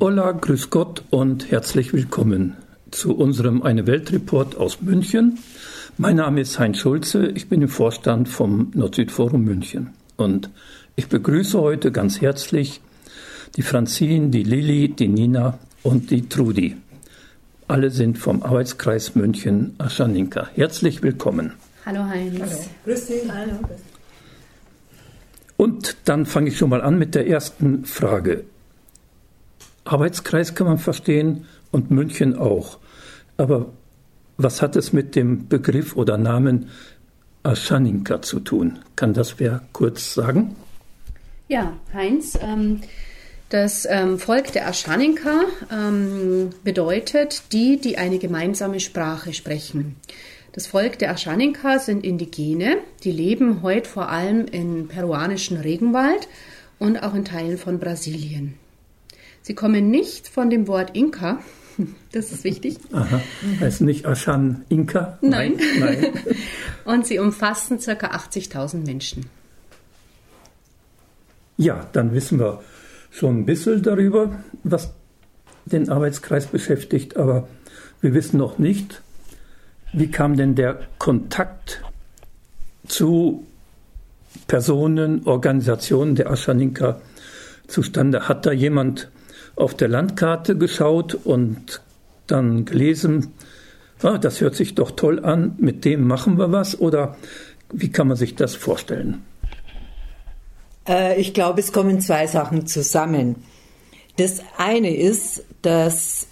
Hola, grüß Gott und herzlich willkommen zu unserem Eine Welt Report aus München. Mein Name ist Heinz Schulze, ich bin im Vorstand vom Nord-Süd-Forum München und ich begrüße heute ganz herzlich die Franzin, die Lilly, die Nina und die Trudi. Alle sind vom Arbeitskreis München Aschaninka. Herzlich willkommen. Hallo Heinz. Hallo. Grüß dich. Hallo. Und dann fange ich schon mal an mit der ersten Frage. Arbeitskreis kann man verstehen und München auch. Aber was hat es mit dem Begriff oder Namen Aschaninka zu tun? Kann das wer kurz sagen? Ja, Heinz, ähm, das ähm, Volk der Aschaninka ähm, bedeutet die, die eine gemeinsame Sprache sprechen. Das Volk der Aschaninka sind Indigene, die leben heute vor allem im peruanischen Regenwald und auch in Teilen von Brasilien. Sie kommen nicht von dem Wort Inka, das ist wichtig. Aha. Heißt nicht Aschan Inka? Nein. Nein. und sie umfassen ca. 80.000 Menschen. Ja, dann wissen wir schon ein bisschen darüber, was den Arbeitskreis beschäftigt, aber wir wissen noch nicht, wie kam denn der Kontakt zu Personen, Organisationen der Aschaninka zustande? Hat da jemand auf der Landkarte geschaut und dann gelesen, ah, das hört sich doch toll an, mit dem machen wir was? Oder wie kann man sich das vorstellen? Äh, ich glaube, es kommen zwei Sachen zusammen. Das eine ist, dass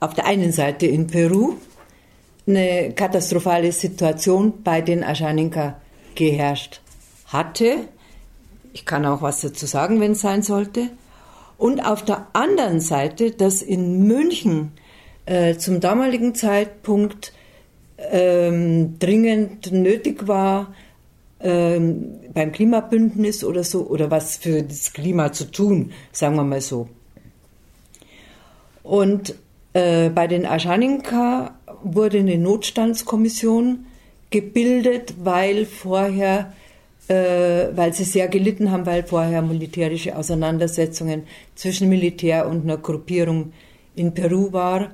auf der einen Seite in Peru eine katastrophale Situation bei den Aschaninka geherrscht hatte. Ich kann auch was dazu sagen, wenn es sein sollte. Und auf der anderen Seite, dass in München äh, zum damaligen Zeitpunkt ähm, dringend nötig war, ähm, beim Klimabündnis oder so, oder was für das Klima zu tun, sagen wir mal so. Und äh, bei den Aschaninka wurde eine Notstandskommission gebildet, weil vorher weil sie sehr gelitten haben, weil vorher militärische Auseinandersetzungen zwischen Militär und einer Gruppierung in Peru war.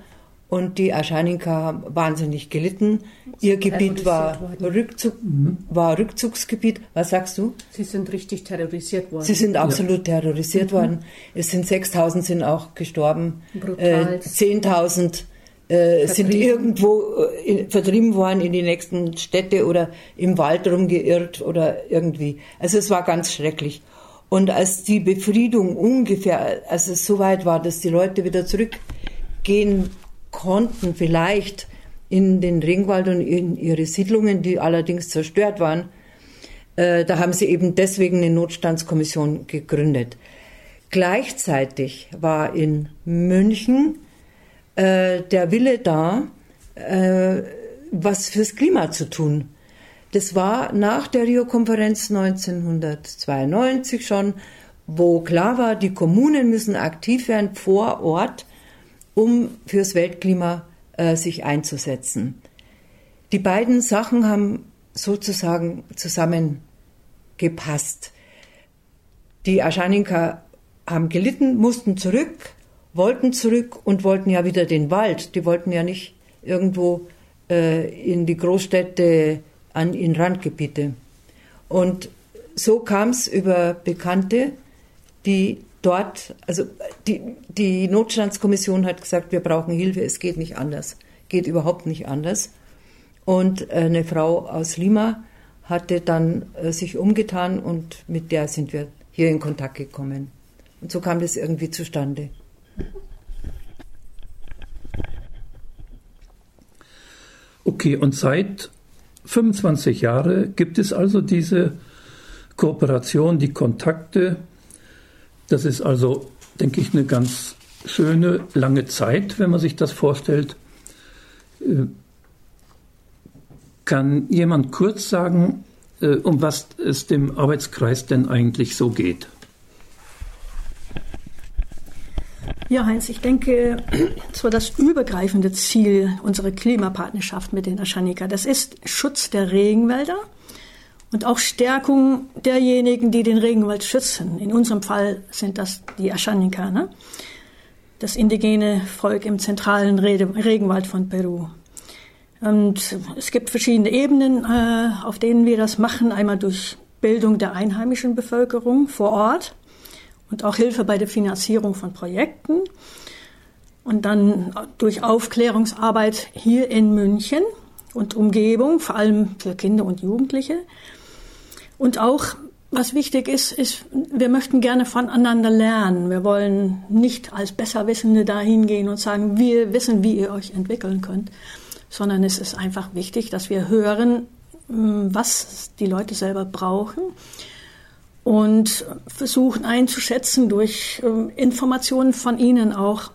Und die Aschaninka haben wahnsinnig gelitten. Ihr Gebiet war, Rückzug, mhm. war Rückzugsgebiet. Was sagst du? Sie sind richtig terrorisiert worden. Sie sind absolut ja. terrorisiert mhm. worden. Es sind 6000 sind auch gestorben. Brutal. Äh, 10.000 äh, sind irgendwo äh, vertrieben worden in die nächsten Städte oder im Wald rumgeirrt oder irgendwie. Also es war ganz schrecklich. Und als die Befriedung ungefähr, als es so weit war, dass die Leute wieder zurückgehen konnten, vielleicht in den Ringwald und in ihre Siedlungen, die allerdings zerstört waren, äh, da haben sie eben deswegen eine Notstandskommission gegründet. Gleichzeitig war in München äh, der Wille da, äh, was fürs Klima zu tun. Das war nach der Rio-Konferenz 1992 schon, wo klar war, die Kommunen müssen aktiv werden vor Ort, um fürs Weltklima äh, sich einzusetzen. Die beiden Sachen haben sozusagen zusammengepasst. Die Aschaninka haben gelitten, mussten zurück, wollten zurück und wollten ja wieder den Wald. Die wollten ja nicht irgendwo äh, in die Großstädte, an, in Randgebiete. Und so kam es über Bekannte, die dort, also die, die Notstandskommission hat gesagt, wir brauchen Hilfe, es geht nicht anders. Geht überhaupt nicht anders. Und eine Frau aus Lima hatte dann äh, sich umgetan und mit der sind wir hier in Kontakt gekommen. Und so kam das irgendwie zustande. Okay, und seit 25 Jahren gibt es also diese Kooperation, die Kontakte. Das ist also, denke ich, eine ganz schöne, lange Zeit, wenn man sich das vorstellt. Äh, kann jemand kurz sagen, äh, um was es dem Arbeitskreis denn eigentlich so geht? Ja, Heinz, ich denke, zwar das übergreifende Ziel unserer Klimapartnerschaft mit den Aschanika, das ist Schutz der Regenwälder und auch Stärkung derjenigen, die den Regenwald schützen. In unserem Fall sind das die Aschanika. Ne? das indigene Volk im zentralen Regenwald von Peru. Und es gibt verschiedene Ebenen, äh, auf denen wir das machen. Einmal durch Bildung der einheimischen Bevölkerung vor Ort und auch Hilfe bei der Finanzierung von Projekten. Und dann durch Aufklärungsarbeit hier in München und Umgebung, vor allem für Kinder und Jugendliche. Und auch, was wichtig ist, ist, wir möchten gerne voneinander lernen. Wir wollen nicht als Besserwissende dahin gehen und sagen, wir wissen, wie ihr euch entwickeln könnt, sondern es ist einfach wichtig, dass wir hören, was die Leute selber brauchen und versuchen einzuschätzen durch hm, Informationen von ihnen auch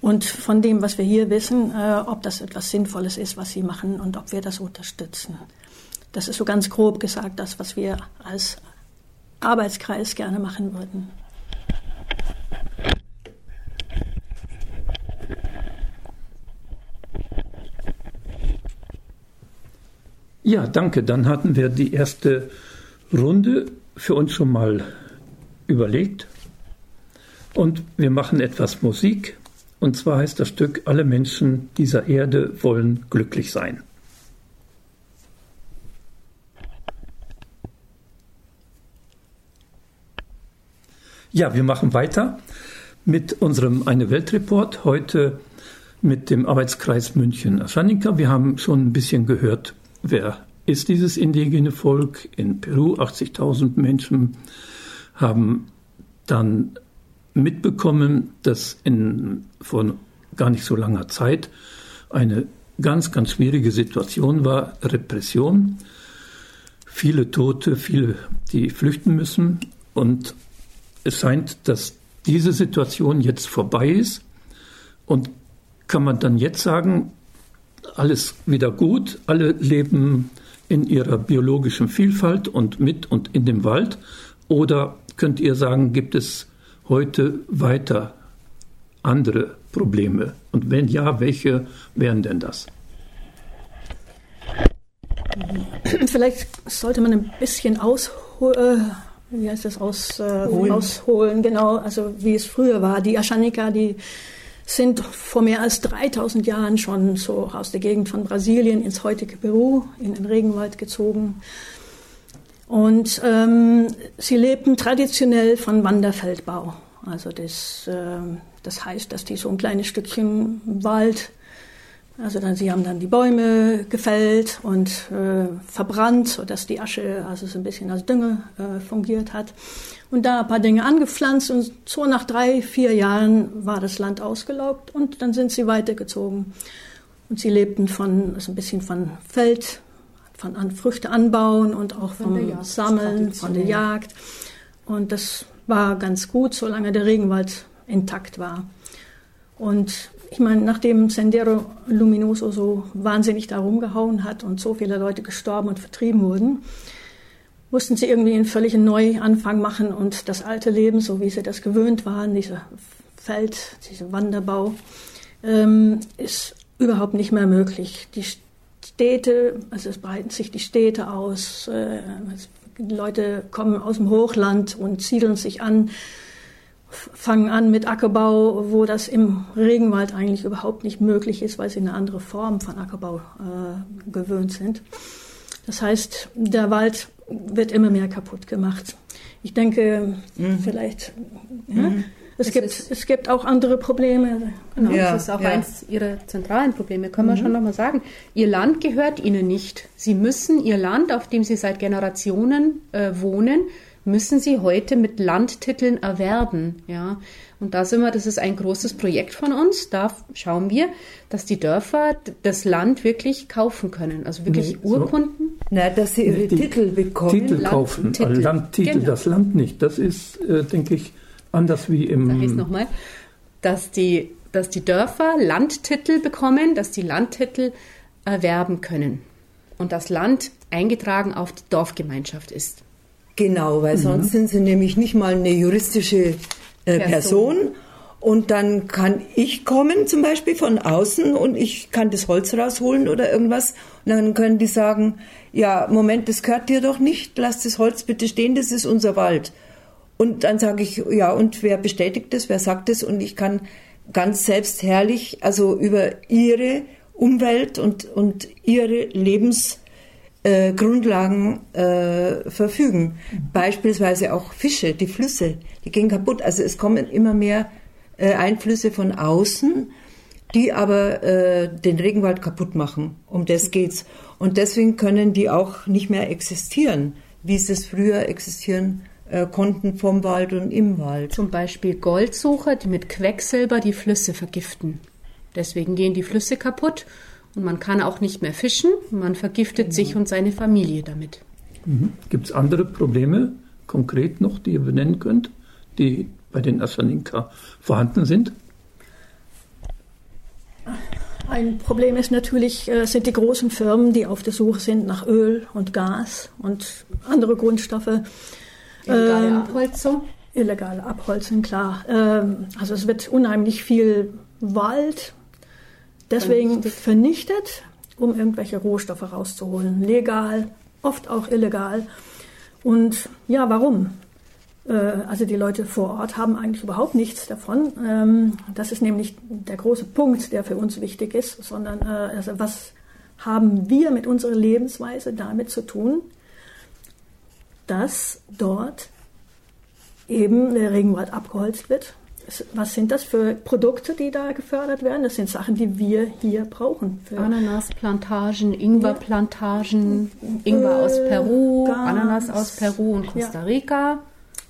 und von dem, was wir hier wissen, äh, ob das etwas Sinnvolles ist, was sie machen und ob wir das unterstützen. Das ist so ganz grob gesagt das, was wir als Arbeitskreis gerne machen würden. Ja, danke. Dann hatten wir die erste Runde für uns schon mal überlegt. Und wir machen etwas Musik. Und zwar heißt das Stück Alle Menschen dieser Erde wollen glücklich sein. Ja, wir machen weiter mit unserem Eine Weltreport. Heute mit dem Arbeitskreis München-Aschanika. Wir haben schon ein bisschen gehört, wer ist dieses indigene Volk in Peru? 80.000 Menschen haben dann mitbekommen, dass in, vor gar nicht so langer Zeit eine ganz, ganz schwierige Situation war, Repression, viele Tote, viele, die flüchten müssen. Und es scheint, dass diese Situation jetzt vorbei ist. Und kann man dann jetzt sagen, alles wieder gut, alle leben in ihrer biologischen Vielfalt und mit und in dem Wald? Oder könnt ihr sagen, gibt es heute weiter andere Probleme? Und wenn ja, welche wären denn das? Vielleicht sollte man ein bisschen ausholen. Äh, wie heißt das aus, äh, ausholen, genau, also wie es früher war. Die Aschanika, die sind vor mehr als 3000 Jahren schon so aus der Gegend von Brasilien ins heutige Peru, in den Regenwald gezogen. Und ähm, sie lebten traditionell von Wanderfeldbau. Also das, äh, das heißt, dass die so ein kleines Stückchen Wald also dann, sie haben dann die Bäume gefällt und äh, verbrannt, sodass die Asche also so ein bisschen als Dünge äh, fungiert hat. Und da ein paar Dinge angepflanzt und so nach drei, vier Jahren war das Land ausgelaugt und dann sind sie weitergezogen. Und sie lebten von, also ein bisschen von Feld, von an Früchte anbauen und auch vom Sammeln, von der Jagd. Und das war ganz gut, solange der Regenwald intakt war. Und ich meine, nachdem Sendero Luminoso so wahnsinnig da rumgehauen hat und so viele Leute gestorben und vertrieben wurden, mussten sie irgendwie einen völligen Neuanfang machen und das alte Leben, so wie sie das gewöhnt waren, dieser Feld, dieser Wanderbau, ähm, ist überhaupt nicht mehr möglich. Die Städte, also es breiten sich die Städte aus, äh, Leute kommen aus dem Hochland und siedeln sich an fangen an mit Ackerbau, wo das im Regenwald eigentlich überhaupt nicht möglich ist, weil sie eine andere Form von Ackerbau äh, gewöhnt sind. Das heißt, der Wald wird immer mehr kaputt gemacht. Ich denke, mhm. vielleicht. Ja, mhm. Es, gibt, es gibt auch andere Probleme. Genau. Ja, das ist auch ja. eines Ihrer zentralen Probleme, können wir mhm. schon nochmal sagen. Ihr Land gehört Ihnen nicht. Sie müssen Ihr Land, auf dem Sie seit Generationen äh, wohnen, müssen sie heute mit Landtiteln erwerben. Ja? Und da sind wir, das ist ein großes Projekt von uns. Da schauen wir, dass die Dörfer das Land wirklich kaufen können. Also wirklich nee, Urkunden. So. Na, dass sie ihre die Titel bekommen. Titel kaufen, Landtitel, Landtitel genau. das Land nicht. Das ist, äh, denke ich, anders wie im. Sag ich es nochmal. Dass die, dass die Dörfer Landtitel bekommen, dass die Landtitel erwerben können. Und das Land eingetragen auf die Dorfgemeinschaft ist. Genau, weil mhm. sonst sind sie nämlich nicht mal eine juristische äh, Person. Person. Und dann kann ich kommen, zum Beispiel von außen, und ich kann das Holz rausholen oder irgendwas. Und dann können die sagen, ja, Moment, das gehört dir doch nicht, lass das Holz bitte stehen, das ist unser Wald. Und dann sage ich, ja, und wer bestätigt das, wer sagt das? Und ich kann ganz selbstherrlich, also über ihre Umwelt und, und ihre Lebensgrundlagen äh, äh, verfügen. Beispielsweise auch Fische, die Flüsse, die gehen kaputt. Also es kommen immer mehr äh, Einflüsse von außen, die aber äh, den Regenwald kaputt machen. Um das geht's. Und deswegen können die auch nicht mehr existieren, wie sie es früher existieren äh, konnten vom Wald und im Wald. Zum Beispiel Goldsucher, die mit Quecksilber die Flüsse vergiften. Deswegen gehen die Flüsse kaputt und man kann auch nicht mehr fischen. Man vergiftet genau. sich und seine Familie damit. Mhm. Gibt es andere Probleme konkret noch, die ihr benennen könnt, die bei den Aschaninka vorhanden sind? Ein Problem ist natürlich, äh, sind die großen Firmen, die auf der Suche sind nach Öl und Gas und andere Grundstoffe. Illegale ähm, Abholzung? Illegale Abholzung, klar. Ähm, also es wird unheimlich viel Wald deswegen vernichtet. vernichtet, um irgendwelche Rohstoffe rauszuholen. Legal, oft auch illegal. Und ja, warum? Äh, also die Leute vor Ort haben eigentlich überhaupt nichts davon. Ähm, das ist nämlich der große Punkt, der für uns wichtig ist, sondern äh, also was haben wir mit unserer Lebensweise damit zu tun, dass dort eben der Regenwald abgeholzt wird. Was sind das für Produkte, die da gefördert werden? Das sind Sachen, die wir hier brauchen. Ananasplantagen, Ingwerplantagen, Ingwer aus Peru, Gas, Ananas aus Peru und Costa Rica. Ja.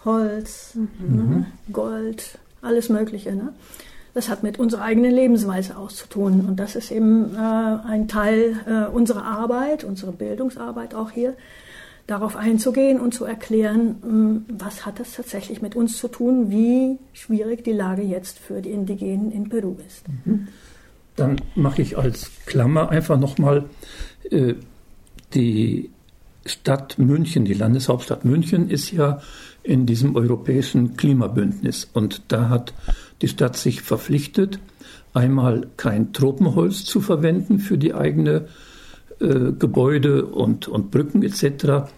Holz, mhm. ne? Gold, alles Mögliche. Ne? Das hat mit unserer eigenen Lebensweise auszutun. Und das ist eben äh, ein Teil äh, unserer Arbeit, unserer Bildungsarbeit auch hier, darauf einzugehen und zu erklären, ähm, was hat das tatsächlich mit uns zu tun, wie schwierig die Lage jetzt für die Indigenen in Peru ist. Mhm. Dann mache ich als Klammer einfach nochmal äh, die Stadt München, die Landeshauptstadt München ist ja in diesem europäischen Klimabündnis und da hat die Stadt sich verpflichtet, einmal kein Tropenholz zu verwenden für die eigene äh, Gebäude und, und Brücken etc.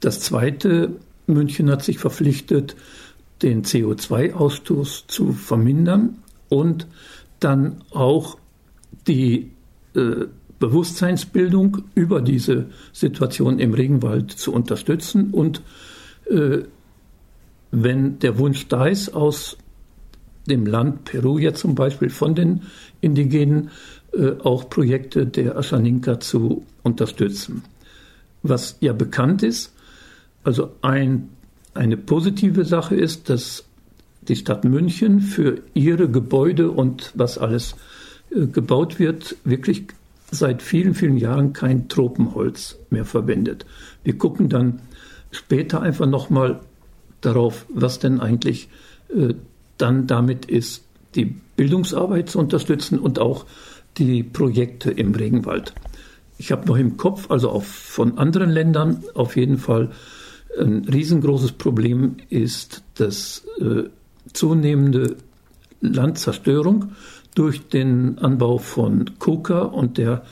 Das zweite, München hat sich verpflichtet, den CO2-Ausstoß zu vermindern und dann auch die äh, Bewusstseinsbildung über diese Situation im Regenwald zu unterstützen und äh, wenn der Wunsch da ist, aus dem Land Peru jetzt zum Beispiel von den Indigenen äh, auch Projekte der Aschaninka zu unterstützen. Was ja bekannt ist, also ein, eine positive Sache ist, dass die Stadt München für ihre Gebäude und was alles äh, gebaut wird, wirklich seit vielen, vielen Jahren kein Tropenholz mehr verwendet. Wir gucken dann später einfach nochmal darauf, was denn eigentlich äh, dann damit ist, die Bildungsarbeit zu unterstützen und auch die Projekte im Regenwald. Ich habe noch im Kopf, also auch von anderen Ländern auf jeden Fall, ein riesengroßes Problem ist das äh, zunehmende Landzerstörung durch den Anbau von Coca und der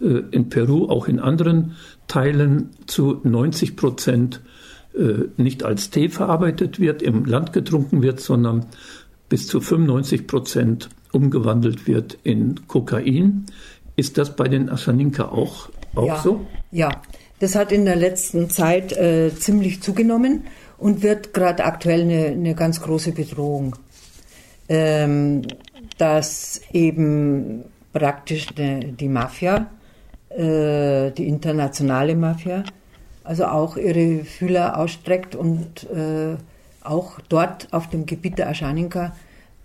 äh, in Peru, auch in anderen Teilen zu 90 Prozent äh, nicht als Tee verarbeitet wird, im Land getrunken wird, sondern bis zu 95 Prozent umgewandelt wird in Kokain. Ist das bei den Aschaninka auch, auch ja, so? Ja, das hat in der letzten Zeit äh, ziemlich zugenommen und wird gerade aktuell eine, eine, ganz große Bedrohung. Ähm, dass eben praktisch eine, die Mafia, äh, die internationale Mafia, also auch ihre Fühler ausstreckt und äh, auch dort auf dem Gebiet der Aschaninka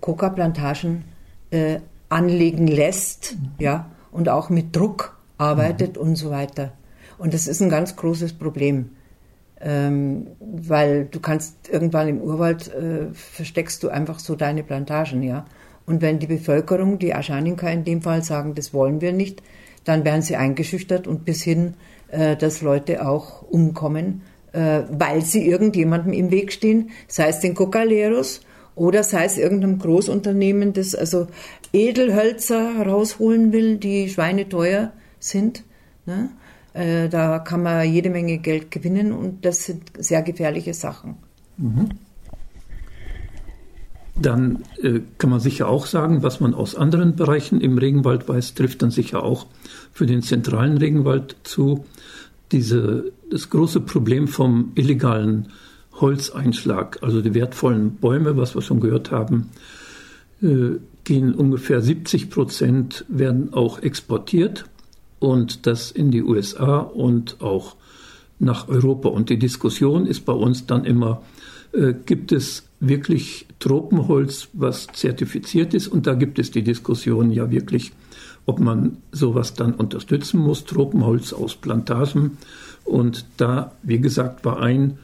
Coca-Plantagen äh, anlegen lässt, mhm. ja, und auch mit Druck arbeitet mhm. und so weiter. Und das ist ein ganz großes Problem, ähm, weil du kannst irgendwann im Urwald äh, versteckst du einfach so deine Plantagen, ja. Und wenn die Bevölkerung, die Aschaninka in dem Fall sagen, das wollen wir nicht, dann werden sie eingeschüchtert und bis hin äh, dass Leute auch umkommen, äh, weil sie irgendjemandem im Weg stehen, sei es den Cocaleros oder sei es irgendeinem Großunternehmen, das also Edelhölzer rausholen will, die schweineteuer sind. Ne? Äh, da kann man jede Menge Geld gewinnen und das sind sehr gefährliche Sachen. Mhm. dann äh, kann man sicher auch sagen, was man aus anderen Bereichen im Regenwald weiß, trifft dann sicher auch für den zentralen Regenwald zu. Diese, das große Problem vom illegalen Holzeinschlag, also die wertvollen Bäume, was wir schon gehört haben, äh, gehen ungefähr 70 Prozent, werden auch exportiert und das in die USA und auch nach Europa. Und die Diskussion ist bei uns dann immer, äh, gibt es wirklich Tropenholz, was zertifiziert ist? Und da gibt es die Diskussion ja wirklich, ob man sowas dann unterstützen muss, Tropenholz aus Plantagen. Und da, wie gesagt, war ein,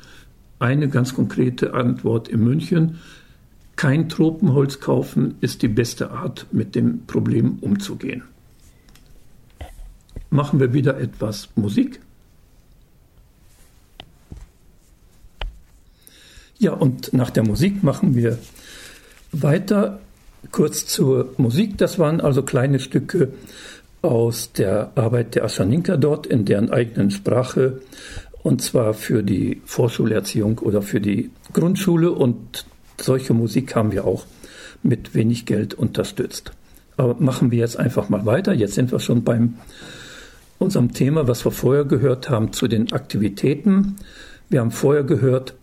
eine ganz konkrete Antwort in München. Kein Tropenholz kaufen ist die beste Art, mit dem Problem umzugehen. Machen wir wieder etwas Musik. Ja, und nach der Musik machen wir weiter. Kurz zur Musik. Das waren also kleine Stücke aus der Arbeit der Aschaninka dort in deren eigenen Sprache. Und zwar für die Vorschulerziehung oder für die Grundschule. Und solche Musik haben wir auch mit wenig Geld unterstützt. Aber machen wir jetzt einfach mal weiter. Jetzt sind wir schon beim unserem Thema, was wir vorher gehört haben, zu den Aktivitäten. Wir haben vorher gehört,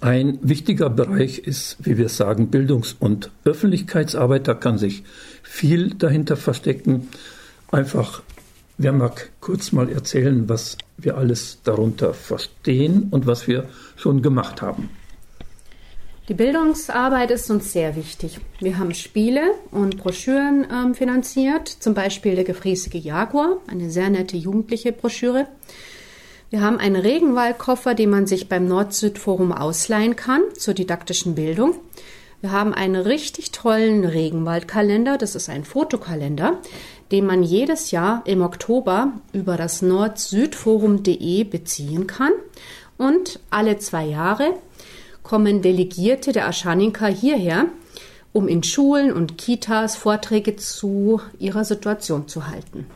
ein wichtiger Bereich ist, wie wir sagen, Bildungs- und Öffentlichkeitsarbeit. Da kann sich viel dahinter verstecken. Einfach, wer mag kurz mal erzählen, was wir alles darunter verstehen und was wir schon gemacht haben. Die Bildungsarbeit ist uns sehr wichtig. Wir haben Spiele und Broschüren ähm, finanziert, zum Beispiel der gefräßige Jaguar, eine sehr nette jugendliche Broschüre. Wir haben einen Regenwaldkoffer, den man sich beim Nord-Süd-Forum ausleihen kann zur didaktischen Bildung. Wir haben einen richtig tollen Regenwaldkalender, das ist ein Fotokalender, den man jedes Jahr im Oktober über das nord-süd-forum.de beziehen kann. Und alle zwei Jahre kommen Delegierte der Aschaninka hierher, um in Schulen und Kitas Vorträge zu ihrer Situation zu halten.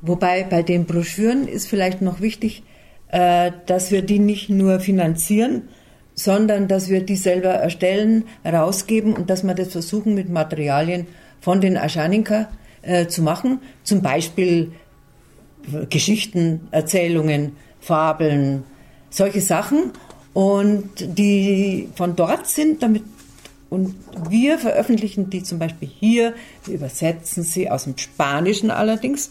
Wobei bei den Broschüren ist vielleicht noch wichtig, äh, dass wir die nicht nur finanzieren, sondern dass wir die selber erstellen, rausgeben und dass wir das versuchen mit Materialien von den Aschaninka äh, zu machen. Zum Beispiel Geschichten, Erzählungen, Fabeln, solche Sachen. Und die von dort sind, damit und wir veröffentlichen die zum Beispiel hier, wir übersetzen sie aus dem Spanischen allerdings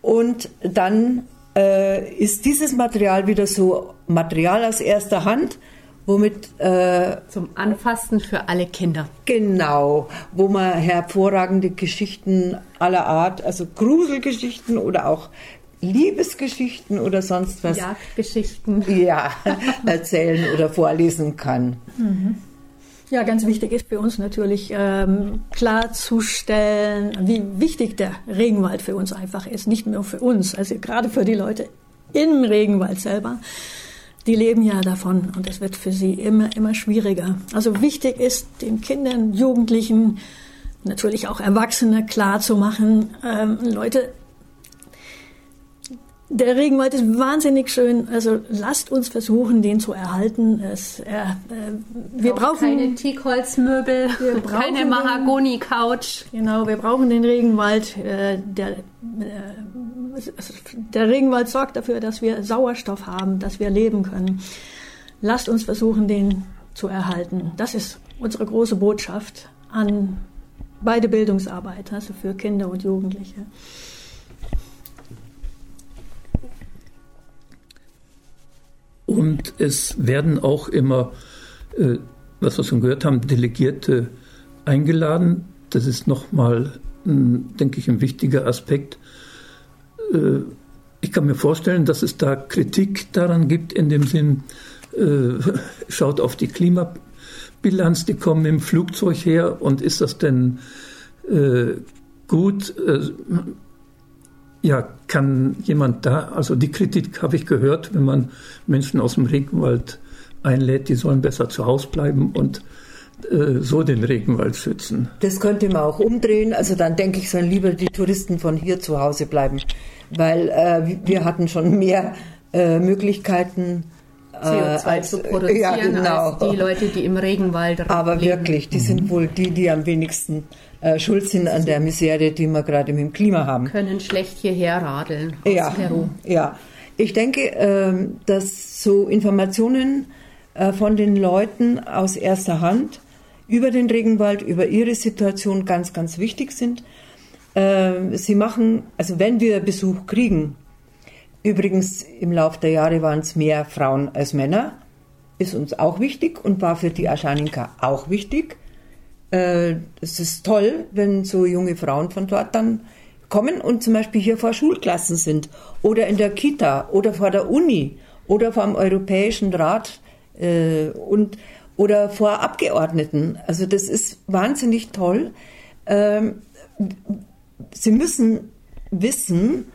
und dann äh, ist dieses Material wieder so Material aus erster Hand, womit äh, zum Anfassen für alle Kinder. Genau, wo man hervorragende Geschichten aller Art, also Gruselgeschichten oder auch Liebesgeschichten oder sonst was. Jagdgeschichten. Ja, erzählen oder vorlesen kann. Mhm. Ja, ganz wichtig ist für uns natürlich ähm, klarzustellen, wie wichtig der Regenwald für uns einfach ist. Nicht nur für uns, also gerade für die Leute im Regenwald selber. Die leben ja davon und es wird für sie immer, immer schwieriger. Also wichtig ist, den Kindern, Jugendlichen, natürlich auch Erwachsene klarzumachen, ähm, Leute, der Regenwald ist wahnsinnig schön. Also lasst uns versuchen, den zu erhalten. Es, äh, wir brauchen keine Teakholzmöbel, keine Mahagoni-Couch. Genau, wir brauchen den Regenwald. Äh, der, äh, der Regenwald sorgt dafür, dass wir Sauerstoff haben, dass wir leben können. Lasst uns versuchen, den zu erhalten. Das ist unsere große Botschaft an beide Bildungsarbeit, also für Kinder und Jugendliche. Und es werden auch immer, äh, was wir schon gehört haben, Delegierte eingeladen. Das ist nochmal, denke ich, ein wichtiger Aspekt. Äh, ich kann mir vorstellen, dass es da Kritik daran gibt, in dem Sinn, äh, schaut auf die Klimabilanz, die kommen im Flugzeug her und ist das denn äh, gut? Ja, kann jemand da, also die Kritik habe ich gehört, wenn man Menschen aus dem Regenwald einlädt, die sollen besser zu Hause bleiben und äh, so den Regenwald schützen. Das könnte man auch umdrehen. Also dann denke ich, sollen lieber die Touristen von hier zu Hause bleiben, weil äh, wir hatten schon mehr äh, Möglichkeiten CO2 als, zu produzieren ja, genau. als die Leute, die im Regenwald Aber leben. wirklich, die sind wohl die, die am wenigsten äh, schuld sind an der Misere, die wir gerade mit dem Klima haben. Können schlecht hierher radeln aus ja, Peru. Ja, ich denke, äh, dass so Informationen äh, von den Leuten aus erster Hand über den Regenwald, über ihre Situation ganz, ganz wichtig sind. Äh, sie machen, also wenn wir Besuch kriegen, übrigens im Laufe der Jahre waren es mehr Frauen als Männer, ist uns auch wichtig und war für die Aschaninka auch wichtig. Äh, es ist toll, wenn so junge Frauen von dort dann kommen und zum Beispiel hier vor Schulklassen sind oder in der Kita oder vor der Uni oder vor dem Europäischen Rat äh, und oder vor Abgeordneten. Also das ist wahnsinnig toll. Ähm, sie müssen wissen,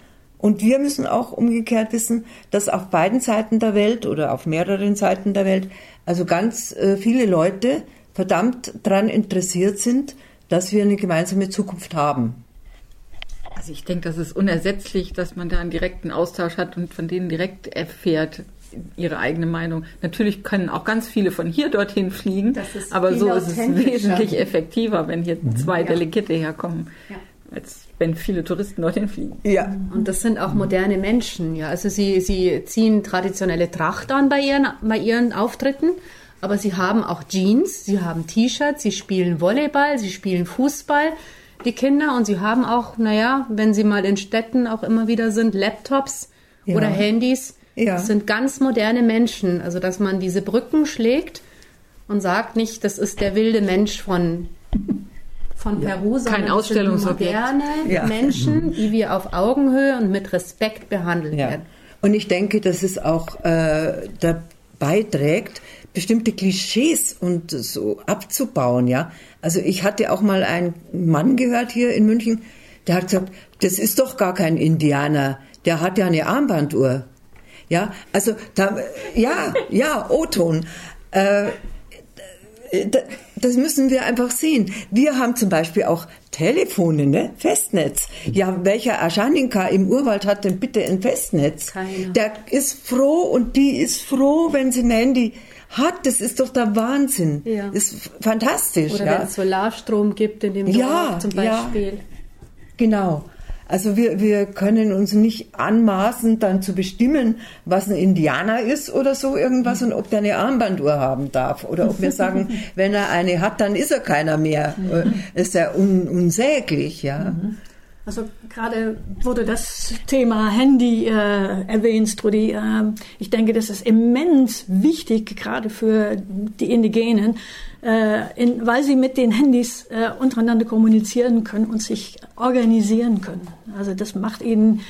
und wir müssen auch umgekehrt wissen, dass auf beiden Seiten der Welt oder auf mehreren Seiten der Welt also ganz äh, viele Leute verdammt daran interessiert sind, dass wir eine gemeinsame Zukunft haben. Also ich denke, das ist unersetzlich, dass man da einen direkten Austausch hat und von denen direkt erfährt, ihre eigene Meinung. Natürlich können auch ganz viele von hier dorthin fliegen, aber so ist es wesentlich effektiver, wenn hier mhm. zwei ja. Delegierte herkommen. Ja als wenn viele Touristen dorthin fliegen. Ja. Und das sind auch moderne Menschen, ja. Also sie, sie ziehen traditionelle Tracht an bei ihren, bei ihren Auftritten, aber sie haben auch Jeans, sie haben T-Shirts, sie spielen Volleyball, sie spielen Fußball, die Kinder, und sie haben auch, naja, wenn sie mal in Städten auch immer wieder sind, Laptops ja. oder Handys. Ja. Das sind ganz moderne Menschen. Also, dass man diese Brücken schlägt und sagt nicht, das ist der wilde Mensch von von Peru, sondern Kein Ausstellungsobjekt. moderne ja. Menschen, die wir auf Augenhöhe und mit Respekt behandeln ja. werden. Und ich denke, dass es auch äh, da beiträgt, bestimmte Klischees und so abzubauen, ja. Also ich hatte auch mal einen Mann gehört hier in München, der hat gesagt, das ist doch gar kein Indianer, der hat ja eine Armbanduhr. Ja, also da, ja, ja, O-Ton. Äh, das müssen wir einfach sehen. Wir haben zum Beispiel auch Telefone, ne? Festnetz. Ja, welcher Aschaninka im Urwald hat denn bitte ein Festnetz? Keiner. Der ist froh und die ist froh, wenn sie ein Handy hat. Das ist doch der Wahnsinn. Ja. Das ist fantastisch. Oder ja. wenn es Solarstrom gibt in dem Dorf ja, zum Beispiel. Ja, genau. Also wir, wir können uns nicht anmaßen, dann zu bestimmen, was ein Indianer ist oder so irgendwas und ob der eine Armbanduhr haben darf. Oder ob wir sagen, wenn er eine hat, dann ist er keiner mehr. Mhm. Ist ja un, unsäglich, ja. Mhm. Also gerade wurde das Thema Handy äh, erwähnt, Trudi. Äh, ich denke, das ist immens wichtig, gerade für die Indigenen, äh, in, weil sie mit den Handys äh, untereinander kommunizieren können und sich organisieren können. Also das macht ihnen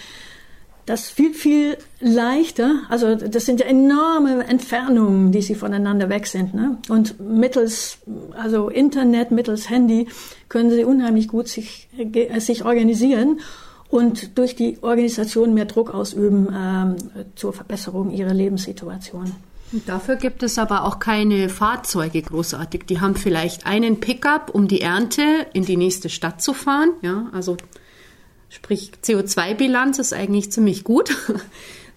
das viel, viel leichter. Also das sind ja enorme Entfernungen, die sie voneinander weg sind. Ne? Und mittels, also Internet, mittels Handy können sie unheimlich gut sich, äh, sich organisieren und durch die Organisation mehr Druck ausüben ähm, zur Verbesserung ihrer Lebenssituation. Dafür gibt es aber auch keine Fahrzeuge großartig. Die haben vielleicht einen Pickup, um die Ernte in die nächste Stadt zu fahren. Ja, also Sprich, CO2-Bilanz ist eigentlich ziemlich gut.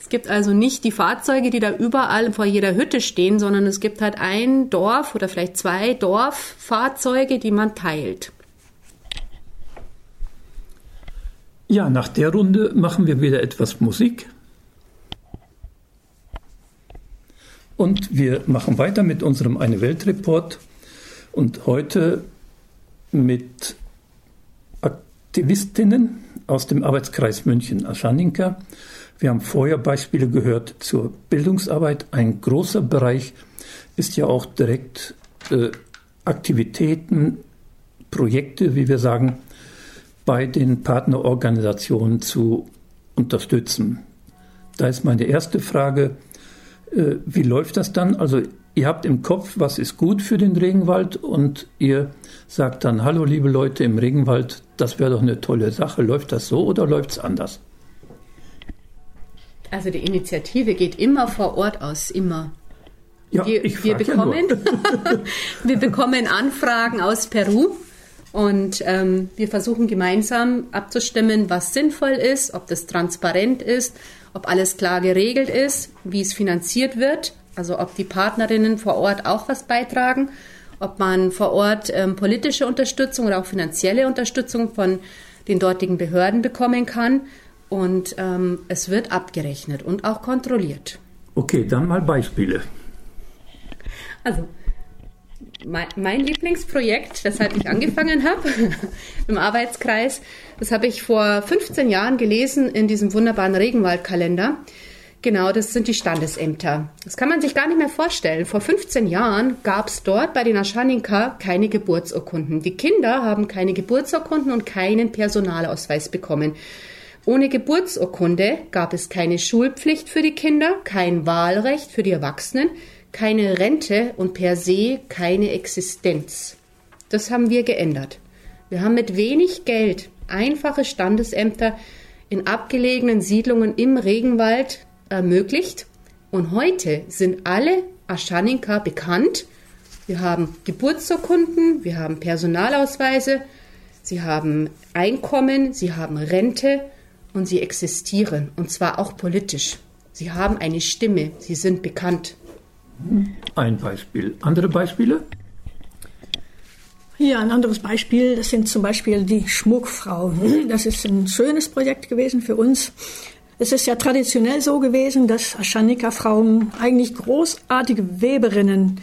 Es gibt also nicht die Fahrzeuge, die da überall vor jeder Hütte stehen, sondern es gibt halt ein Dorf oder vielleicht zwei Dorffahrzeuge, die man teilt. Ja, nach der Runde machen wir wieder etwas Musik. Und wir machen weiter mit unserem Eine Welt Report und heute mit Aktivistinnen aus dem Arbeitskreis München Aschaninka. Wir haben vorher Beispiele gehört zur Bildungsarbeit. Ein großer Bereich ist ja auch direkt äh, Aktivitäten, Projekte, wie wir sagen, bei den Partnerorganisationen zu unterstützen. Da ist meine erste Frage, äh, wie läuft das dann? Also ihr habt im Kopf, was ist gut für den Regenwald und ihr sagt dann, hallo liebe Leute im Regenwald, das wäre doch eine tolle Sache. Läuft das so oder läuft es anders? Also die Initiative geht immer vor Ort aus, immer. Ja, wir, ich wir bekommen, ja wir bekommen Anfragen aus Peru und ähm, wir versuchen gemeinsam abzustimmen, was sinnvoll ist, ob das transparent ist, ob alles klar geregelt ist, wie es finanziert wird Also ob die Partnerinnen vor Ort auch was beitragen, ob man vor Ort ähm, politische Unterstützung oder auch finanzielle Unterstützung von den dortigen Behörden bekommen kann. Und ähm, es wird abgerechnet und auch kontrolliert. Okay, dann mal Beispiele. Also mein Lieblingsprojekt, weshalb ich angefangen habe im Arbeitskreis, das habe ich vor 15 Jahren gelesen in diesem wunderbaren Regenwaldkalender. Genau, das sind die Standesämter. Das kann man sich gar nicht mehr vorstellen. Vor 15 Jahren gab es dort bei den Aschaninka keine Geburtsurkunden. Die Kinder haben keine Geburtsurkunden und keinen Personalausweis bekommen. Ohne Geburtsurkunde gab es keine Schulpflicht für die Kinder, kein Wahlrecht für die Erwachsenen, keine Rente und per se keine Existenz. Das haben wir geändert. Wir haben mit wenig Geld einfache Standesämter in abgelegenen Siedlungen im Regenwald ermöglicht. Und heute sind alle Aschaninka bekannt. Wir haben Geburtsurkunden, wir haben Personalausweise, sie haben Einkommen, sie haben Rente und sie existieren. Und zwar auch politisch. Sie haben eine Stimme, sie sind bekannt. Ein Beispiel. Andere Beispiele? Ja, ein anderes Beispiel, das sind zum Beispiel die Schmuckfrauen. Das ist ein schönes Projekt gewesen für uns. Es ist ja traditionell so gewesen, dass Aschanika-Frauen eigentlich großartige Weberinnen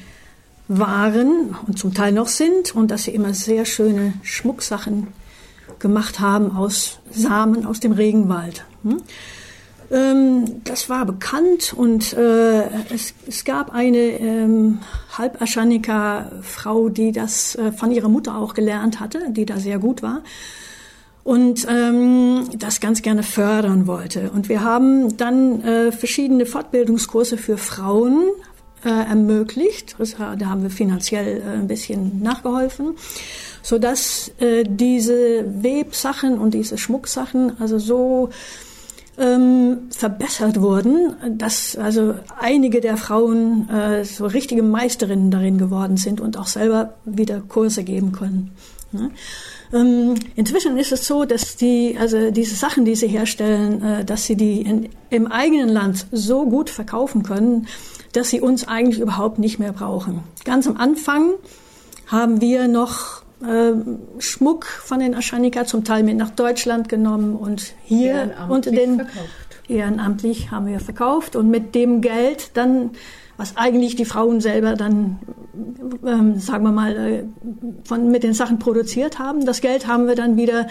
waren und zum Teil noch sind und dass sie immer sehr schöne Schmucksachen gemacht haben aus Samen aus dem Regenwald. Hm? Ähm, das war bekannt und äh, es, es, gab eine ähm, Halb-Aschanika-Frau, die das äh, von ihrer Mutter auch gelernt hatte, die da sehr gut war und ähm, das ganz gerne fördern wollte. Und wir haben dann äh, verschiedene Fortbildungskurse für Frauen äh, ermöglicht. Das, da haben wir finanziell äh, ein bisschen nachgeholfen, so dass äh, diese Websachen und diese Schmucksachen also so ähm, verbessert wurden, dass also einige der Frauen äh, so richtige Meisterinnen darin geworden sind und auch selber wieder Kurse geben können. Ne? Ähm, inzwischen ist es so, dass die, also diese Sachen, die sie herstellen, äh, dass sie die in, im eigenen Land so gut verkaufen können, dass sie uns eigentlich überhaupt nicht mehr brauchen. Ganz am Anfang haben wir noch äh, Schmuck von den Aschanika zum Teil mit nach Deutschland genommen und hier unter den verkauft. ehrenamtlich haben wir verkauft und mit dem Geld dann was eigentlich die Frauen selber dann, ähm, sagen wir mal, äh, von, mit den Sachen produziert haben. Das Geld haben wir dann wieder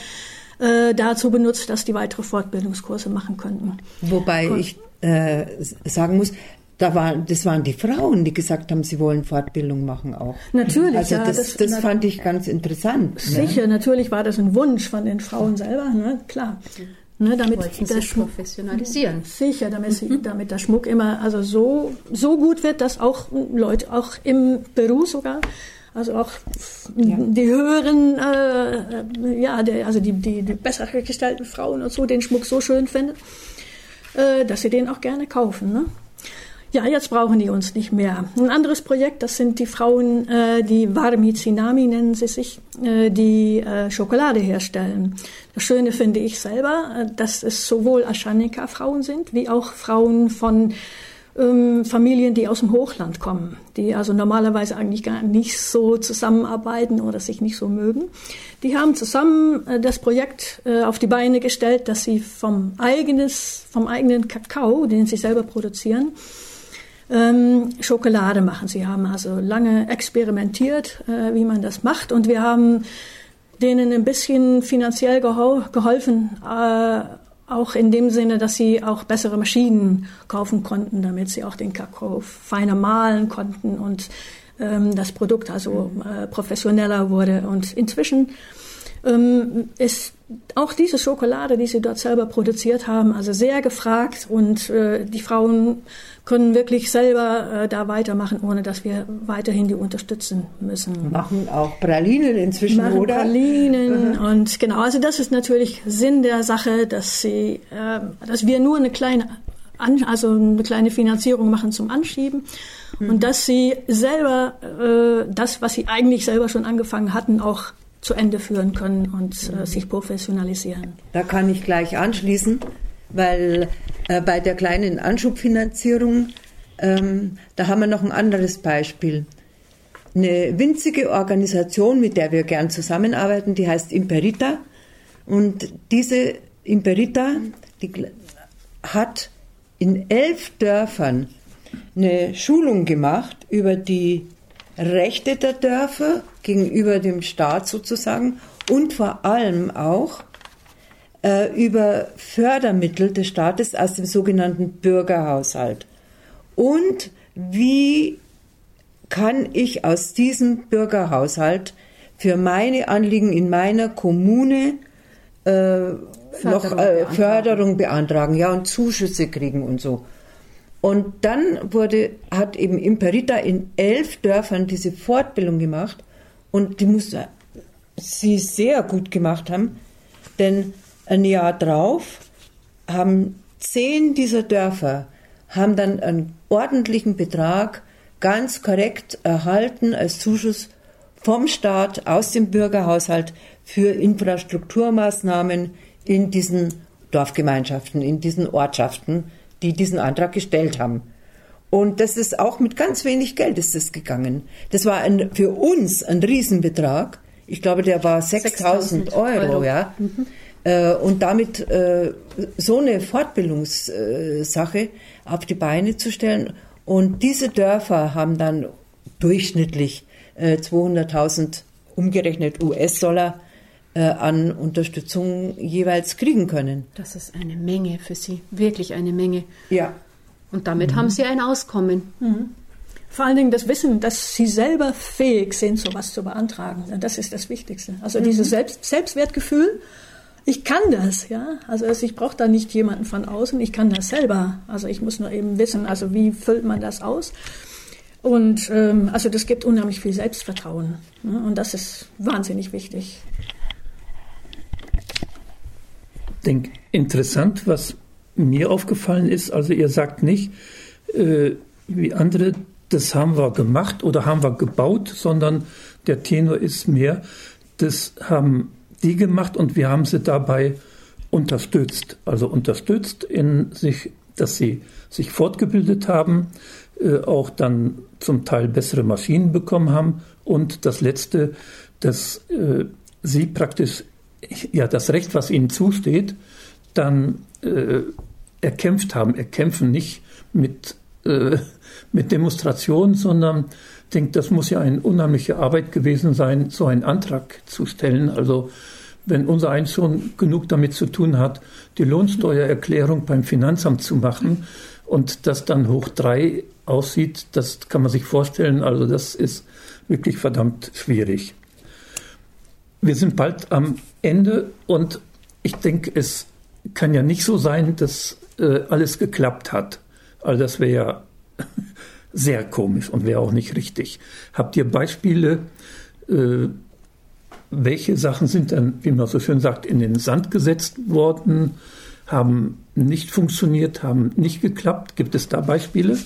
äh, dazu benutzt, dass die weitere Fortbildungskurse machen könnten. Wobei Gut. ich äh, sagen muss, da war, das waren die Frauen, die gesagt haben, sie wollen Fortbildung machen auch. Natürlich. Also ja, das, das, das fand ich ganz interessant. Ne? Sicher, ne? natürlich war das ein Wunsch von den Frauen selber, ne? klar. Ne, damit der Schmuck professionalisieren. Sicher, damit, mhm. damit der Schmuck immer also so, so gut wird, dass auch Leute, auch im Peru sogar, also auch ja. die höheren, äh, ja, der, also die, die, die besser gestellten Frauen und so den Schmuck so schön finden, äh, dass sie den auch gerne kaufen. Ne? Ja, jetzt brauchen die uns nicht mehr. Ein anderes Projekt, das sind die Frauen, äh, die Varmi Tsinami nennen sie sich, äh, die äh, Schokolade herstellen. Das Schöne finde ich selber, äh, dass es sowohl Aschanika-Frauen sind, wie auch Frauen von ähm, Familien, die aus dem Hochland kommen, die also normalerweise eigentlich gar nicht so zusammenarbeiten oder sich nicht so mögen. Die haben zusammen äh, das Projekt äh, auf die Beine gestellt, dass sie vom, eigenes, vom eigenen Kakao, den sie selber produzieren, ähm, Schokolade machen. Sie haben also lange experimentiert, äh, wie man das macht. Und wir haben denen ein bisschen finanziell gehol geholfen, äh, auch in dem Sinne, dass sie auch bessere Maschinen kaufen konnten, damit sie auch den Kakao feiner mahlen konnten und ähm, das Produkt also äh, professioneller wurde. Und inzwischen ähm, ist auch diese Schokolade, die sie dort selber produziert haben, also sehr gefragt und äh, die Frauen können wirklich selber äh, da weitermachen, ohne dass wir weiterhin die unterstützen müssen. Machen auch Pralinen inzwischen, Machen oder? Pralinen mhm. und genau, also das ist natürlich Sinn der Sache, dass sie, äh, dass wir nur eine kleine, also eine kleine Finanzierung machen zum Anschieben mhm. und dass sie selber äh, das, was sie eigentlich selber schon angefangen hatten, auch zu Ende führen können und äh, sich professionalisieren. Da kann ich gleich anschließen, weil äh, bei der kleinen Anschubfinanzierung ähm, da haben wir noch ein anderes Beispiel. Eine winzige Organisation, mit der wir gern zusammenarbeiten, die heißt Imperita. Und diese Imperita, die hat in elf Dörfern eine Schulung gemacht über die Rechte der Dörfer gegenüber dem Staat sozusagen und vor allem auch äh, über Fördermittel des Staates aus dem sogenannten Bürgerhaushalt. Und wie kann ich aus diesem Bürgerhaushalt für meine Anliegen in meiner Kommune äh, Förderung noch äh, beantragen. Förderung beantragen, ja, und Zuschüsse kriegen und so. Und dann wurde, hat eben Imperita in elf Dörfern diese Fortbildung gemacht und die musste sie sehr gut gemacht haben, denn ein Jahr drauf haben zehn dieser Dörfer haben dann einen ordentlichen Betrag ganz korrekt erhalten als Zuschuss vom Staat aus dem Bürgerhaushalt für Infrastrukturmaßnahmen in diesen Dorfgemeinschaften, in diesen Ortschaften, die diesen Antrag gestellt haben. Und das ist auch mit ganz wenig Geld ist das gegangen. Das war ein, für uns ein Riesenbetrag. Ich glaube, der war 6000 Euro, Euro, ja. Mhm. Äh, und damit äh, so eine Fortbildungssache auf die Beine zu stellen. Und diese Dörfer haben dann durchschnittlich 200.000 äh, umgerechnet US-Dollar an Unterstützung jeweils kriegen können. Das ist eine Menge für Sie, wirklich eine Menge. Ja. Und damit mhm. haben Sie ein Auskommen. Mhm. Vor allen Dingen das Wissen, dass Sie selber fähig sind, sowas zu beantragen. Das ist das Wichtigste. Also mhm. dieses Selbst Selbstwertgefühl ich kann das, ja. Also ich brauche da nicht jemanden von außen, ich kann das selber. Also ich muss nur eben wissen, also wie füllt man das aus. Und ähm, also das gibt unheimlich viel Selbstvertrauen. Ne? Und das ist wahnsinnig wichtig. Ich denke, interessant, was mir aufgefallen ist, also ihr sagt nicht, äh, wie andere, das haben wir gemacht oder haben wir gebaut, sondern der Tenor ist mehr, das haben die gemacht und wir haben sie dabei unterstützt. Also unterstützt in sich, dass sie sich fortgebildet haben, äh, auch dann zum Teil bessere Maschinen bekommen haben und das letzte, dass äh, sie praktisch ja das Recht, was ihnen zusteht, dann äh, erkämpft haben. Erkämpfen nicht mit, äh, mit Demonstrationen, sondern ich denke, das muss ja eine unheimliche Arbeit gewesen sein, so einen Antrag zu stellen. Also wenn unser eins schon genug damit zu tun hat, die Lohnsteuererklärung beim Finanzamt zu machen und das dann hoch drei aussieht, das kann man sich vorstellen. Also das ist wirklich verdammt schwierig. Wir sind bald am Ende und ich denke, es kann ja nicht so sein, dass äh, alles geklappt hat. Also das wäre ja sehr komisch und wäre auch nicht richtig. Habt ihr Beispiele, äh, welche Sachen sind dann, wie man so schön sagt, in den Sand gesetzt worden, haben nicht funktioniert, haben nicht geklappt? Gibt es da Beispiele?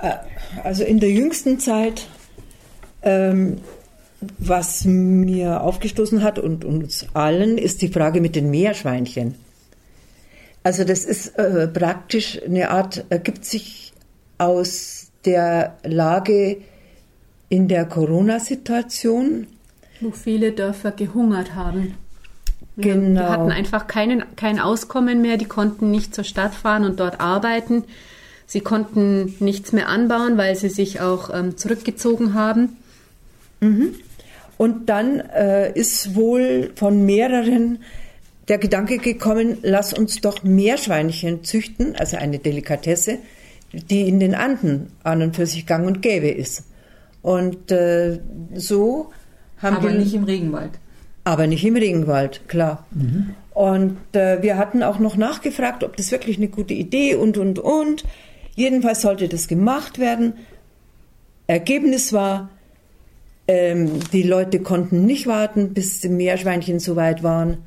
Äh, also in der jüngsten Zeit, ähm, was mir aufgestoßen hat und uns allen, ist die Frage mit den Meerschweinchen. Also das ist äh, praktisch eine Art, ergibt sich aus der Lage in der Corona-Situation. Wo viele Dörfer gehungert haben. Genau. Die hatten einfach keinen, kein Auskommen mehr, die konnten nicht zur Stadt fahren und dort arbeiten. Sie konnten nichts mehr anbauen, weil sie sich auch ähm, zurückgezogen haben. Mhm. Und dann äh, ist wohl von mehreren der Gedanke gekommen, lass uns doch Meerschweinchen züchten, also eine Delikatesse, die in den Anden an und für sich gang und gäbe ist. Und äh, so haben aber wir. Aber nicht im Regenwald. Aber nicht im Regenwald, klar. Mhm. Und äh, wir hatten auch noch nachgefragt, ob das wirklich eine gute Idee und, und, und. Jedenfalls sollte das gemacht werden. Ergebnis war, ähm, die Leute konnten nicht warten, bis die Meerschweinchen so weit waren,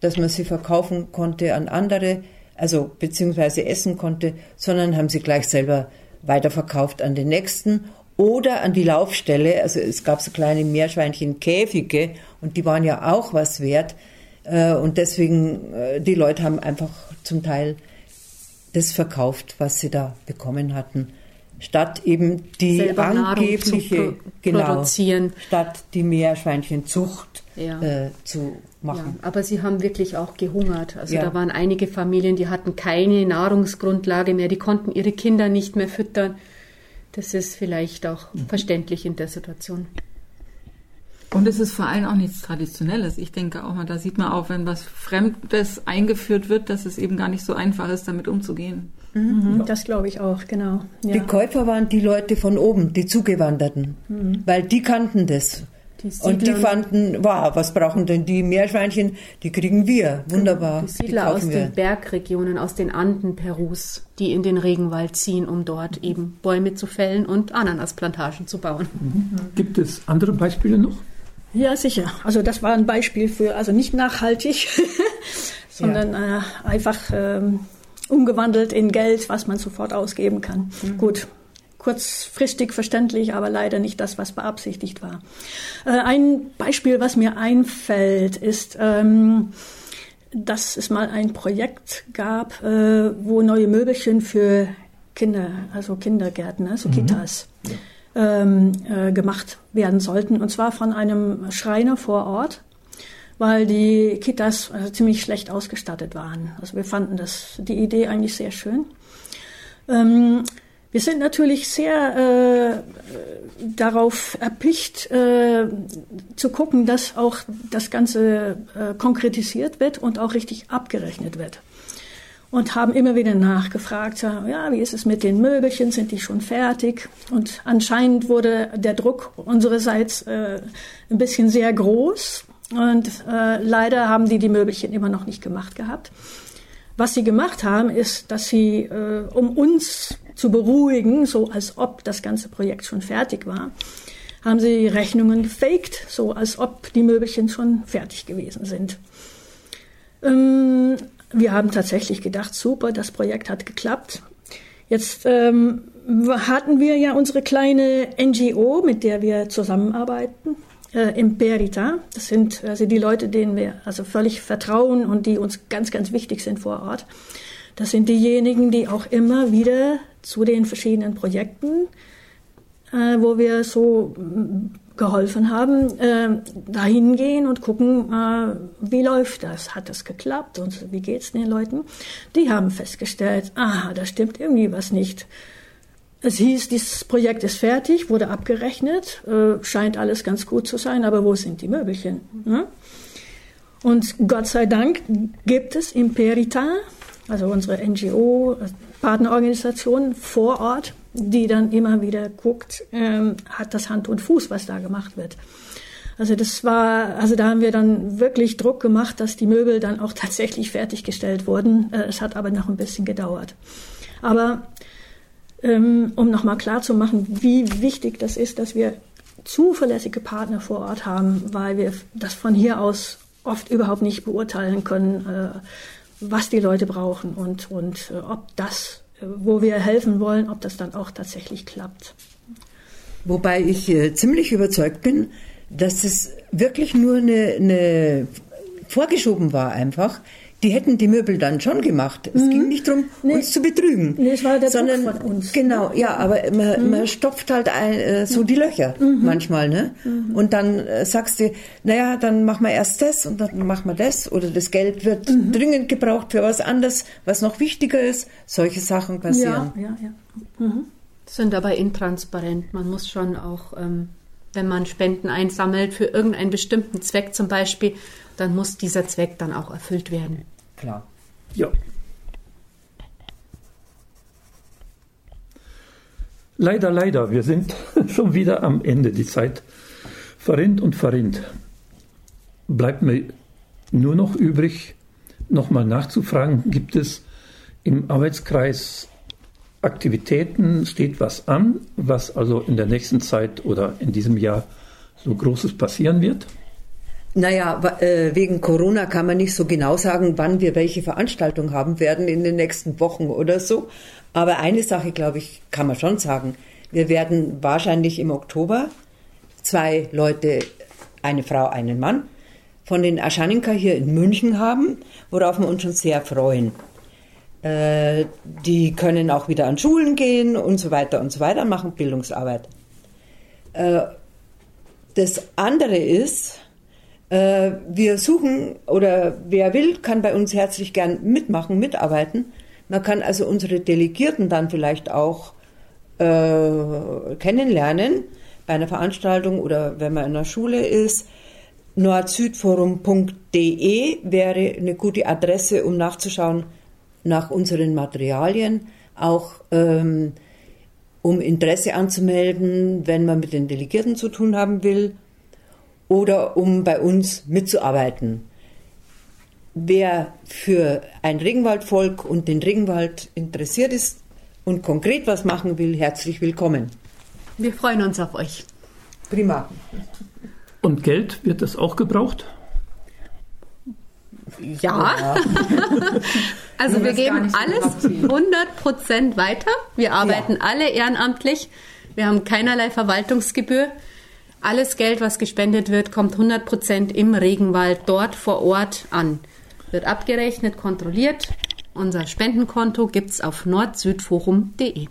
dass man sie verkaufen konnte an andere, also beziehungsweise essen konnte, sondern haben sie gleich selber weiterverkauft an den nächsten oder an die Laufstelle. Also es gab so kleine Meerschweinchen-Käfige und die waren ja auch was wert. Äh, und deswegen, äh, die Leute haben einfach zum Teil das verkauft, was sie da bekommen hatten statt eben die Selber angebliche genau, produzieren. statt die Meerschweinchenzucht Ja. äh, zu Ja, machen. aber sie haben wirklich auch gehungert. Also Ja. da waren einige Familien, die hatten keine Nahrungsgrundlage mehr, die konnten ihre Kinder nicht mehr füttern. Das ist vielleicht auch verständlich in der Situation. Und es ist vor allem auch nichts Traditionelles. Ich denke auch mal, da sieht man auch, wenn was Fremdes eingeführt wird, dass es eben gar nicht so einfach ist, damit umzugehen. Mhm, Das glaube ich auch, genau. Die Ja. Käufer waren die Leute von oben, die Zugewanderten, weil die kannten das. Die Und die fanden, wow, was brauchen denn die Meerschweinchen? Die kriegen wir, wunderbar. Die Siedler aus kaufen den Bergregionen, aus den Anden Perus, die in den Regenwald ziehen, um dort eben Bäume zu fällen und Ananasplantagen zu bauen. Gibt es andere Beispiele noch? Ja, sicher. Also das war ein Beispiel für, also nicht nachhaltig, sondern äh, einfach ähm, umgewandelt in Geld, was man sofort ausgeben kann. Gut, kurzfristig verständlich, aber leider nicht das, was beabsichtigt war. Äh, ein Beispiel, was mir einfällt, ist, ähm, dass es mal ein Projekt gab, äh, wo neue Möbelchen für Kinder, also Kindergärten, also Kitas, ähm, äh, gemacht werden sollten. Und zwar von einem Schreiner vor Ort, weil die Kitas also ziemlich schlecht ausgestattet waren. Also wir fanden das, die Idee eigentlich sehr schön. Ähm, wir sind natürlich sehr äh, darauf erpicht, äh, zu gucken, dass auch das Ganze äh, konkretisiert wird und auch richtig abgerechnet wird. Und haben immer wieder nachgefragt, ja, wie ist es mit den Möbelchen, sind die schon fertig? Und anscheinend wurde der Druck unsererseits äh, ein bisschen sehr groß und äh, leider haben die die Möbelchen immer noch nicht gemacht gehabt. Was sie gemacht haben, ist, dass sie, äh, um uns zu beruhigen, so als ob das ganze Projekt schon fertig war, haben sie Rechnungen gefaked, so als ob die Möbelchen schon fertig gewesen sind. Ähm, wir haben tatsächlich gedacht, super, das Projekt hat geklappt. Jetzt ähm, hatten wir ja unsere kleine NGO, mit der wir zusammenarbeiten, äh, Imperita. Das sind also die Leute, denen wir also völlig vertrauen und die uns ganz, ganz wichtig sind vor Ort. Das sind diejenigen, die auch immer wieder zu den verschiedenen Projekten, äh, wo wir so mm, geholfen haben, äh, dahin gehen und gucken, äh, wie läuft das? Hat das geklappt und wie geht's den Leuten? Die haben festgestellt, aha, da stimmt irgendwie was nicht. Es hieß, dieses Projekt ist fertig, wurde abgerechnet, äh, scheint alles ganz gut zu sein, aber wo sind die Möbelchen? Hm? Und Gott sei Dank gibt es Imperita, also unsere NGO, Partnerorganisation vor Ort, die dann immer wieder guckt, ähm, hat das Hand und Fuß, was da gemacht wird. Also das war, also da haben wir dann wirklich Druck gemacht, dass die Möbel dann auch tatsächlich fertiggestellt wurden. Äh, es hat aber noch ein bisschen gedauert. Aber ähm, um nochmal klarzumachen, wie wichtig das ist, dass wir zuverlässige Partner vor Ort haben, weil wir das von hier aus oft überhaupt nicht beurteilen können, äh, was die Leute brauchen und, und äh, ob das, äh, wo wir helfen wollen, ob das dann auch tatsächlich klappt. Wobei ich ziemlich überzeugt bin, dass es wirklich nur eine, eine vorgeschoben war einfach. Die hätten die Möbel dann schon gemacht. Es ging nicht darum, Nee. uns zu betrügen. Nee, es war der Druck sondern, von uns. Genau, ja, aber man, man stopft halt ein, äh, so die Löcher manchmal, ne? Und dann äh, sagst du, naja, dann machen wir erst das und dann machen wir das oder das Geld wird dringend gebraucht für was anderes, was noch wichtiger ist. Solche Sachen passieren. Ja, ja, ja. Sind aber intransparent. Man muss schon auch, ähm, wenn man Spenden einsammelt für irgendeinen bestimmten Zweck zum Beispiel, dann muss dieser Zweck dann auch erfüllt werden. Klar. Ja. Leider, leider, wir sind schon wieder am Ende. Die Zeit verrinnt und verrinnt. Bleibt mir nur noch übrig, nochmal nachzufragen, gibt es im Arbeitskreis Aktivitäten, steht was an, was also in der nächsten Zeit oder in diesem Jahr so Großes passieren wird? Naja, äh, wegen Corona kann man nicht so genau sagen, wann wir welche Veranstaltung haben werden in den nächsten Wochen oder so. Aber eine Sache, glaube ich, kann man schon sagen. Wir werden wahrscheinlich im Oktober zwei Leute, eine Frau, einen Mann, von den Aschaninka hier in München haben, worauf wir uns schon sehr freuen. Äh, die können auch wieder an Schulen gehen und so weiter und so weiter, machen Bildungsarbeit. Äh, das andere ist, wir suchen oder wer will, kann bei uns herzlich gern mitmachen, mitarbeiten. Man kann also unsere Delegierten dann vielleicht auch äh, kennenlernen bei einer Veranstaltung oder wenn man in der Schule ist. Nordsüdforum.de wäre eine gute Adresse, um nachzuschauen nach unseren Materialien, auch ähm, um Interesse anzumelden, wenn man mit den Delegierten zu tun haben will oder um bei uns mitzuarbeiten. Wer für ein Regenwaldvolk und den Regenwald interessiert ist und konkret was machen will, herzlich willkommen. Wir freuen uns auf euch. Prima. Und Geld, wird das auch gebraucht? Ja. ja. also wir geben alles 100% weiter. Wir arbeiten ja. alle ehrenamtlich. Wir haben keinerlei Verwaltungsgebühr. Alles Geld, was gespendet wird, kommt 100 Prozent im Regenwald dort vor Ort an. Wird abgerechnet, kontrolliert. Unser Spendenkonto gibt es auf nordsüdforum.de.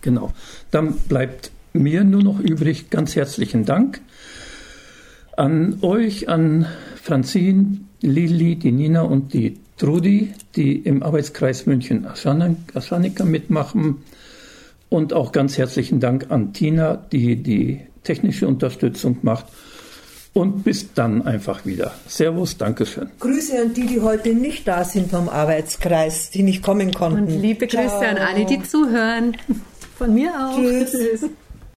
Genau. Dann bleibt mir nur noch übrig ganz herzlichen Dank an euch, an Franzin, Lili, die Nina und die Trudi, die im Arbeitskreis München Aschanika mitmachen. Und auch ganz herzlichen Dank an Tina, die die technische Unterstützung macht. Und bis dann einfach wieder. Servus, Dankeschön. Grüße an die, die heute nicht da sind vom Arbeitskreis, die nicht kommen konnten. Und liebe Grüße Ciao. an alle, die zuhören. Von mir auch. Tschüss. Tschüss.